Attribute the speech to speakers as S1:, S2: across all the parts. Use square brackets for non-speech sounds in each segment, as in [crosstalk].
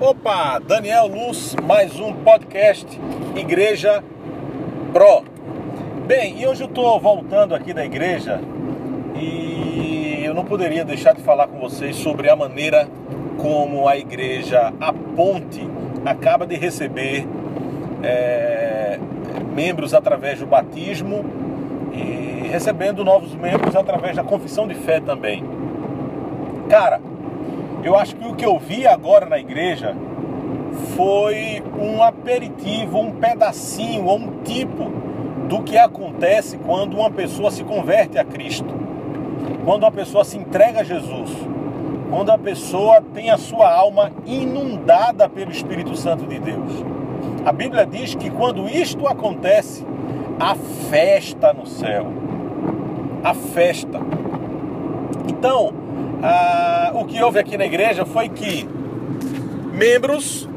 S1: Opa, Daniel Luz, mais um podcast Igreja Pro. Bem, e hoje eu estou voltando aqui da igreja e eu não poderia deixar de falar com vocês sobre a maneira como a igreja A Ponte acaba de receber é, membros através do batismo e recebendo novos membros através da confissão de fé também. Cara, eu acho que o que eu vi agora na igreja foi um aperitivo, um pedacinho, ou um tipo do que acontece quando uma pessoa se converte a Cristo, quando uma pessoa se entrega a Jesus, quando a pessoa tem a sua alma inundada pelo Espírito Santo de Deus. A Bíblia diz que quando isto acontece, há festa no céu. A festa. Então, ah, o que houve aqui na igreja foi que membros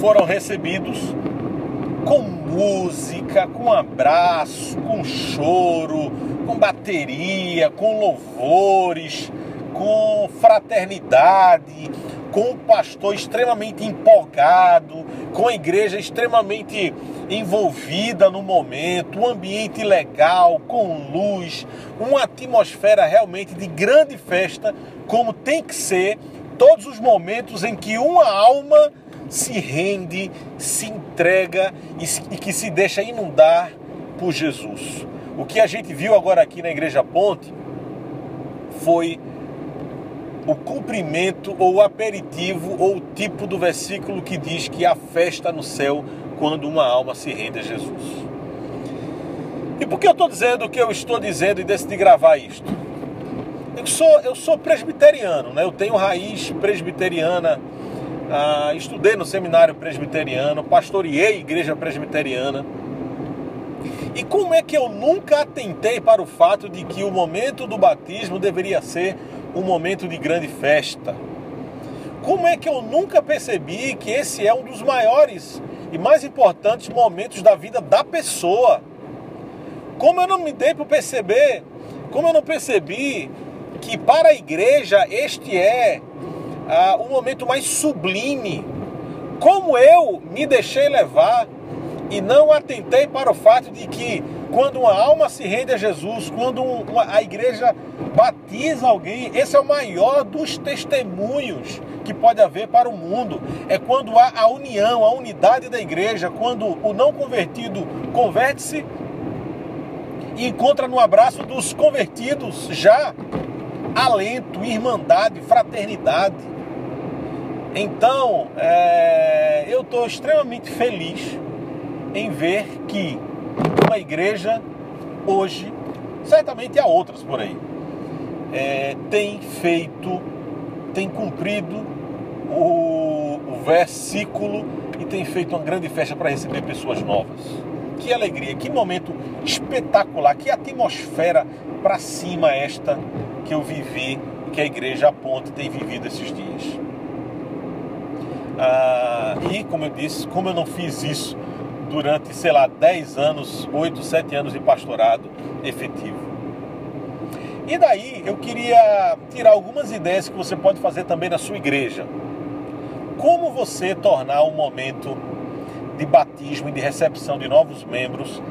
S1: foram recebidos com música, com abraço, com choro, com bateria, com louvores, com fraternidade, com o pastor extremamente empolgado, com a igreja extremamente envolvida no momento, um ambiente legal, com luz, uma atmosfera realmente de grande festa, como tem que ser todos os momentos em que uma alma se rende, se entrega e que se deixa inundar por Jesus. O que a gente viu agora aqui na Igreja Ponte foi o cumprimento ou o aperitivo ou o tipo do versículo que diz que há festa no céu quando uma alma se rende a Jesus. E por que eu estou dizendo o que eu estou dizendo e decidi gravar isto? Eu sou, eu sou presbiteriano, né? eu tenho raiz presbiteriana, ah, estudei no seminário presbiteriano, pastoreei igreja presbiteriana. E como é que eu nunca atentei para o fato de que o momento do batismo deveria ser um momento de grande festa? Como é que eu nunca percebi que esse é um dos maiores e mais importantes momentos da vida da pessoa? Como eu não me dei para perceber, como eu não percebi que para a igreja este é ah, o momento mais sublime, como eu me deixei levar e não atentei para o fato de que quando uma alma se rende a Jesus, quando uma, a igreja batiza alguém, esse é o maior dos testemunhos que pode haver para o mundo. É quando há a união, a unidade da igreja, quando o não convertido converte-se e encontra no abraço dos convertidos já alento, irmandade, fraternidade. Então, é, eu estou extremamente feliz em ver que uma igreja hoje, certamente há outras por aí, é, tem feito, tem cumprido o, o versículo e tem feito uma grande festa para receber pessoas novas. Que alegria, que momento espetacular, que atmosfera para cima esta que eu vivi, que a igreja a ponte tem vivido esses dias. Ah, e como eu disse, como eu não fiz isso durante, sei lá, 10 anos, 8, 7 anos de pastorado efetivo. E daí eu queria tirar algumas ideias que você pode fazer também na sua igreja. Como você tornar um momento de batismo e de recepção de novos membros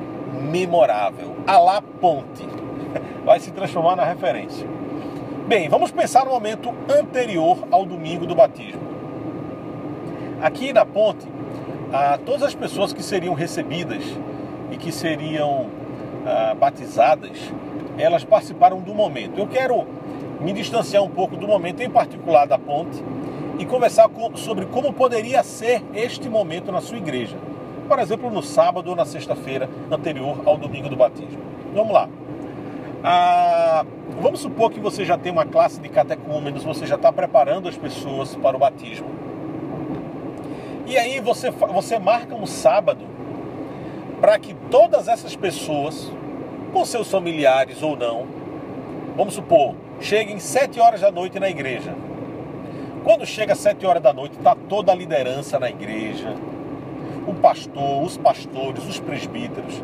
S1: memorável. A la ponte. [laughs] Vai se transformar na referência. Bem, vamos pensar no momento anterior ao domingo do batismo. Aqui na ponte, a todas as pessoas que seriam recebidas e que seriam ah, batizadas, elas participaram do momento. Eu quero me distanciar um pouco do momento em particular da ponte e conversar com, sobre como poderia ser este momento na sua igreja. Por exemplo, no sábado ou na sexta-feira anterior ao domingo do batismo. Vamos lá. Ah, vamos supor que você já tem uma classe de catecúmenos, você já está preparando as pessoas para o batismo. E aí você, você marca um sábado para que todas essas pessoas, com seus familiares ou não, vamos supor, cheguem sete horas da noite na igreja. Quando chega sete horas da noite, está toda a liderança na igreja, o pastor, os pastores, os presbíteros,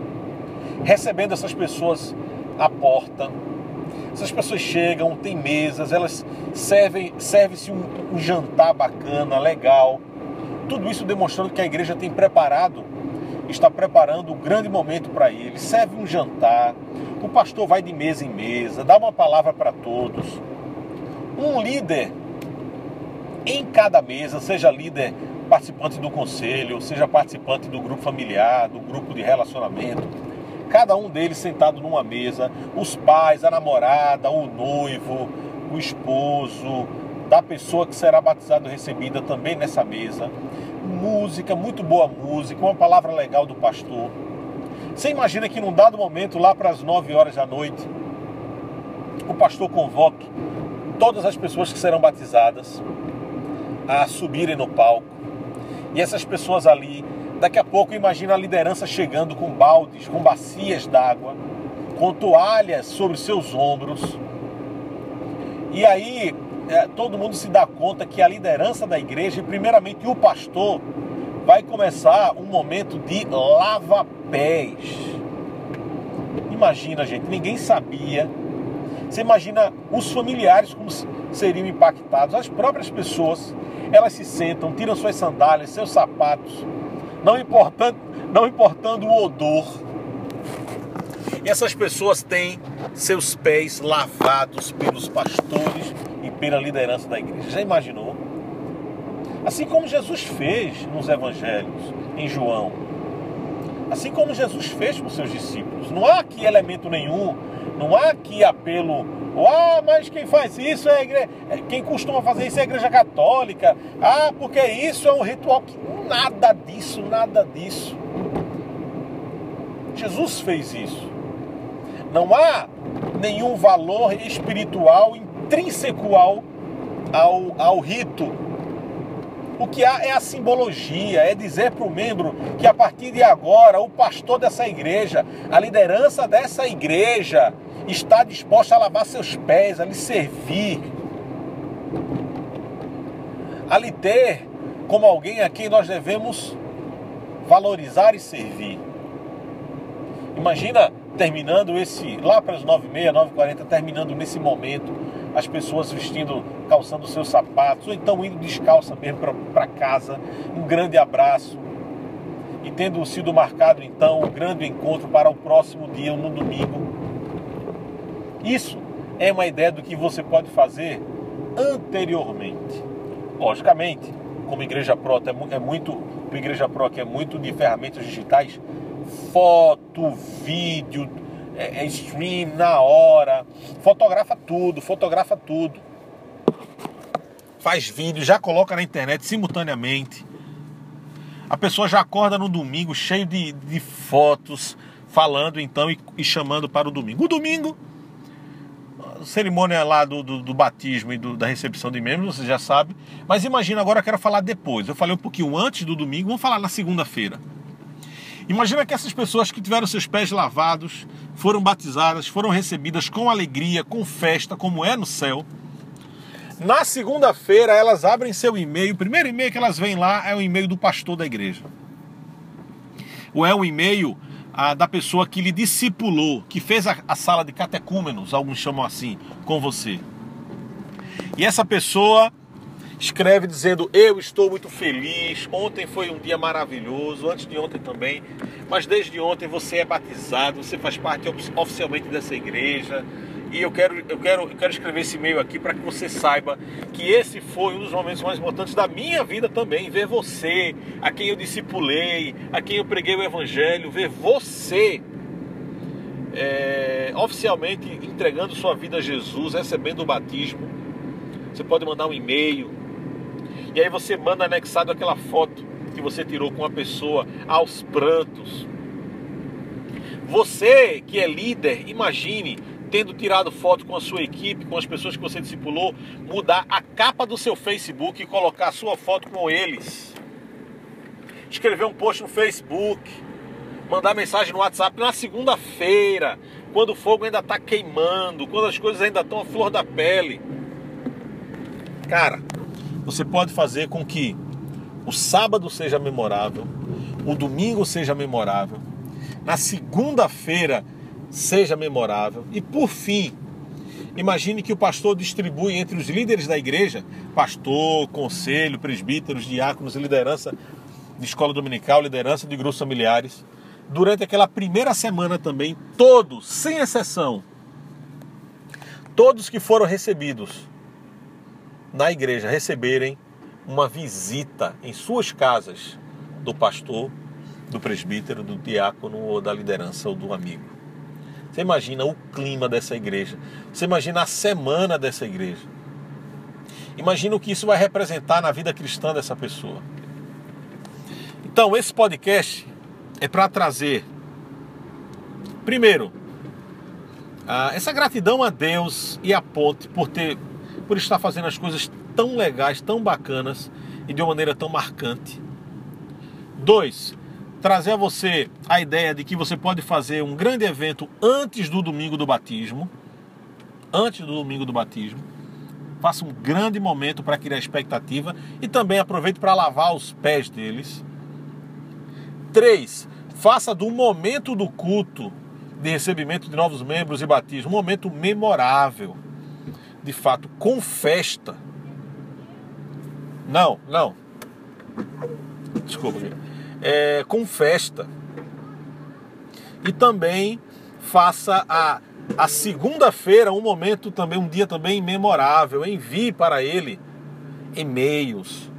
S1: recebendo essas pessoas à porta. Essas pessoas chegam, tem mesas, elas servem, serve-se um, um jantar bacana, legal Tudo isso demonstrando que a igreja tem preparado, está preparando um grande momento para ele. Serve um jantar, o pastor vai de mesa em mesa, dá uma palavra para todos. Um líder em cada mesa, seja líder participante do conselho, seja participante do grupo familiar, do grupo de relacionamento, cada um deles sentado numa mesa, os pais, a namorada, o noivo, o esposo, da pessoa que será batizada e recebida também nessa mesa. Música, muito boa música, uma palavra legal do pastor. Você imagina que num dado momento, lá para as 9 horas da noite, o pastor convoque todas as pessoas que serão batizadas a subirem no palco. E essas pessoas ali, daqui a pouco imagina a liderança chegando com baldes, com bacias d'água, com toalhas sobre seus ombros. E aí é, todo mundo se dá conta que a liderança da igreja, e primeiramente o pastor, vai começar um momento de lava-pés. Imagina, gente, ninguém sabia. Você imagina os familiares como seriam impactados, as próprias pessoas, elas se sentam, tiram suas sandálias, seus sapatos, não importando, não importando o odor. E essas pessoas têm seus pés lavados pelos pastores pela liderança da igreja. Já imaginou? Assim como Jesus fez nos evangelhos, em João. Assim como Jesus fez com seus discípulos. Não há aqui elemento nenhum, não há aqui apelo. Ah, mas quem faz isso é a igreja. É, quem costuma fazer isso é a igreja católica. Ah, porque isso é um ritual que. Nada disso, nada disso. Jesus fez isso. Não há nenhum valor espiritual intrínseco ao, ao, ao rito. O que há é a simbologia, é dizer para o membro que a partir de agora o pastor dessa igreja, a liderança dessa igreja, está disposta a lavar seus pés, a lhe servir, a lhe ter como alguém a quem nós devemos valorizar e servir. Imagina terminando esse, lá para as 9h30, 9h40, terminando nesse momento, as pessoas vestindo, calçando seus sapatos, ou então indo descalça mesmo para casa. Um grande abraço. E tendo sido marcado então um grande encontro para o próximo dia, no domingo. Isso é uma ideia do que você pode fazer anteriormente. Logicamente, como Igreja Pro é, muito, Igreja Pro que é muito de ferramentas digitais, foto, vídeo, é, é stream na hora, fotografa tudo, fotografa tudo. Faz vídeo, já coloca na internet simultaneamente. A pessoa já acorda no domingo cheio de, de fotos, falando então e, e, chamando para o domingo. O domingo, cerimônia lá do, do, do batismo e do, da recepção de membros, você já sabe. Mas imagina agora, eu quero falar depois. Eu falei um pouquinho antes do domingo, vamos falar na segunda-feira. Imagina que essas pessoas que tiveram seus pés lavados, foram batizadas, foram recebidas com alegria, com festa, como é no céu. Na segunda-feira elas abrem seu e-mail, o primeiro e-mail que elas veem lá é o e-mail do pastor da igreja. Ou é o e-mail ah, da pessoa que lhe discipulou, que fez a, a sala de catecúmenos, alguns chamam assim, com você. E essa pessoa escreve dizendo: Eu estou muito feliz. Ontem foi um dia maravilhoso, antes de ontem também. Mas desde ontem você é batizado, você faz parte oficialmente dessa igreja. E eu quero, eu quero, eu quero escrever esse e-mail aqui para que você saiba que esse foi um dos momentos mais importantes da minha vida também. Ver você, a quem eu discipulei, a quem eu preguei o evangelho, ver você é, oficialmente entregando sua vida a Jesus, recebendo o batismo. Você pode mandar um e-mail, e aí você manda anexado aquela foto que você tirou com a pessoa aos prantos. Você que é líder, imagine tendo tirado foto com a sua equipe, com as pessoas que você discipulou, mudar a capa do seu Facebook e colocar a sua foto com eles. Escrever um post no Facebook, mandar mensagem no WhatsApp na segunda-feira, quando o fogo ainda está queimando, quando as coisas ainda estão à flor da pele. Cara, você pode fazer com que o sábado seja memorável, o domingo seja memorável, na segunda-feira seja memorável. E por fim, Imagine que o pastor distribui entre os líderes da igreja, pastor, conselho, presbíteros, diáconos liderança de escola dominical, liderança de grupos familiares, durante aquela primeira semana também, todos, sem exceção, todos que foram recebidos na igreja receberem uma visita em suas casas do pastor, do presbítero, do diácono ou da liderança ou do amigo. Você imagina o clima dessa igreja. Você imagina a semana dessa igreja. Imagina o que isso vai representar na vida cristã dessa pessoa. Então, esse podcast é para trazer, primeiro, essa gratidão a Deus e a Ponte por ter, por estar fazendo as coisas tão legais, tão bacanas e de uma maneira tão marcante. Dois, trazer a você a ideia de que você pode fazer um grande evento antes do domingo do batismo. Antes do domingo do batismo. Faça um grande momento para criar expectativa e também aproveite para lavar os pés deles. Três, faça do momento do culto de recebimento de novos membros e batismo um momento memorável. De fato, com festa. Não, não. Desculpa, é, com festa. E também faça a, a segunda-feira um momento também, um dia também memorável. Envie para ele e-mails,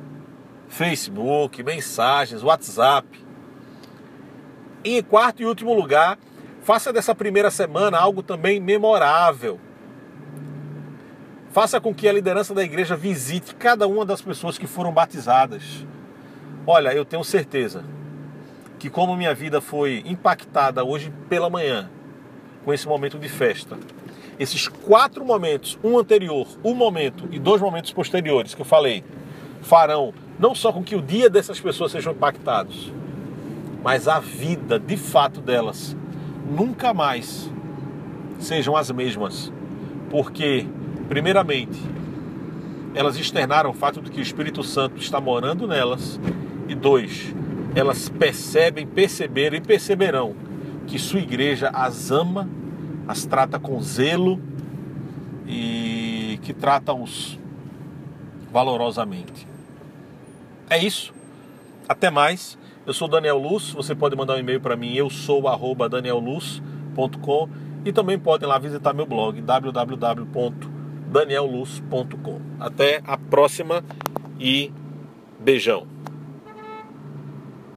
S1: Facebook, mensagens, WhatsApp. E em quarto e último lugar, faça dessa primeira semana algo também memorável. Faça com que a liderança da igreja visite cada uma das pessoas que foram batizadas. Olha, eu tenho certeza que como minha vida foi impactada hoje pela manhã com esse momento de festa, esses quatro momentos, um anterior, um momento e dois momentos posteriores que eu falei, farão não só com que o dia dessas pessoas sejam impactados, mas a vida de fato delas nunca mais sejam as mesmas, porque primeiramente elas externaram o fato de que o Espírito Santo está morando nelas e dois, elas percebem, perceberam e perceberão que sua igreja as ama, as trata com zelo e que trata-os valorosamente. É isso. Até mais. Eu sou Daniel Luz. Você pode mandar um e-mail para mim. Eu sou danielluz.com e também podem lá visitar meu blog www.danielluz.com. Até a próxima e beijão.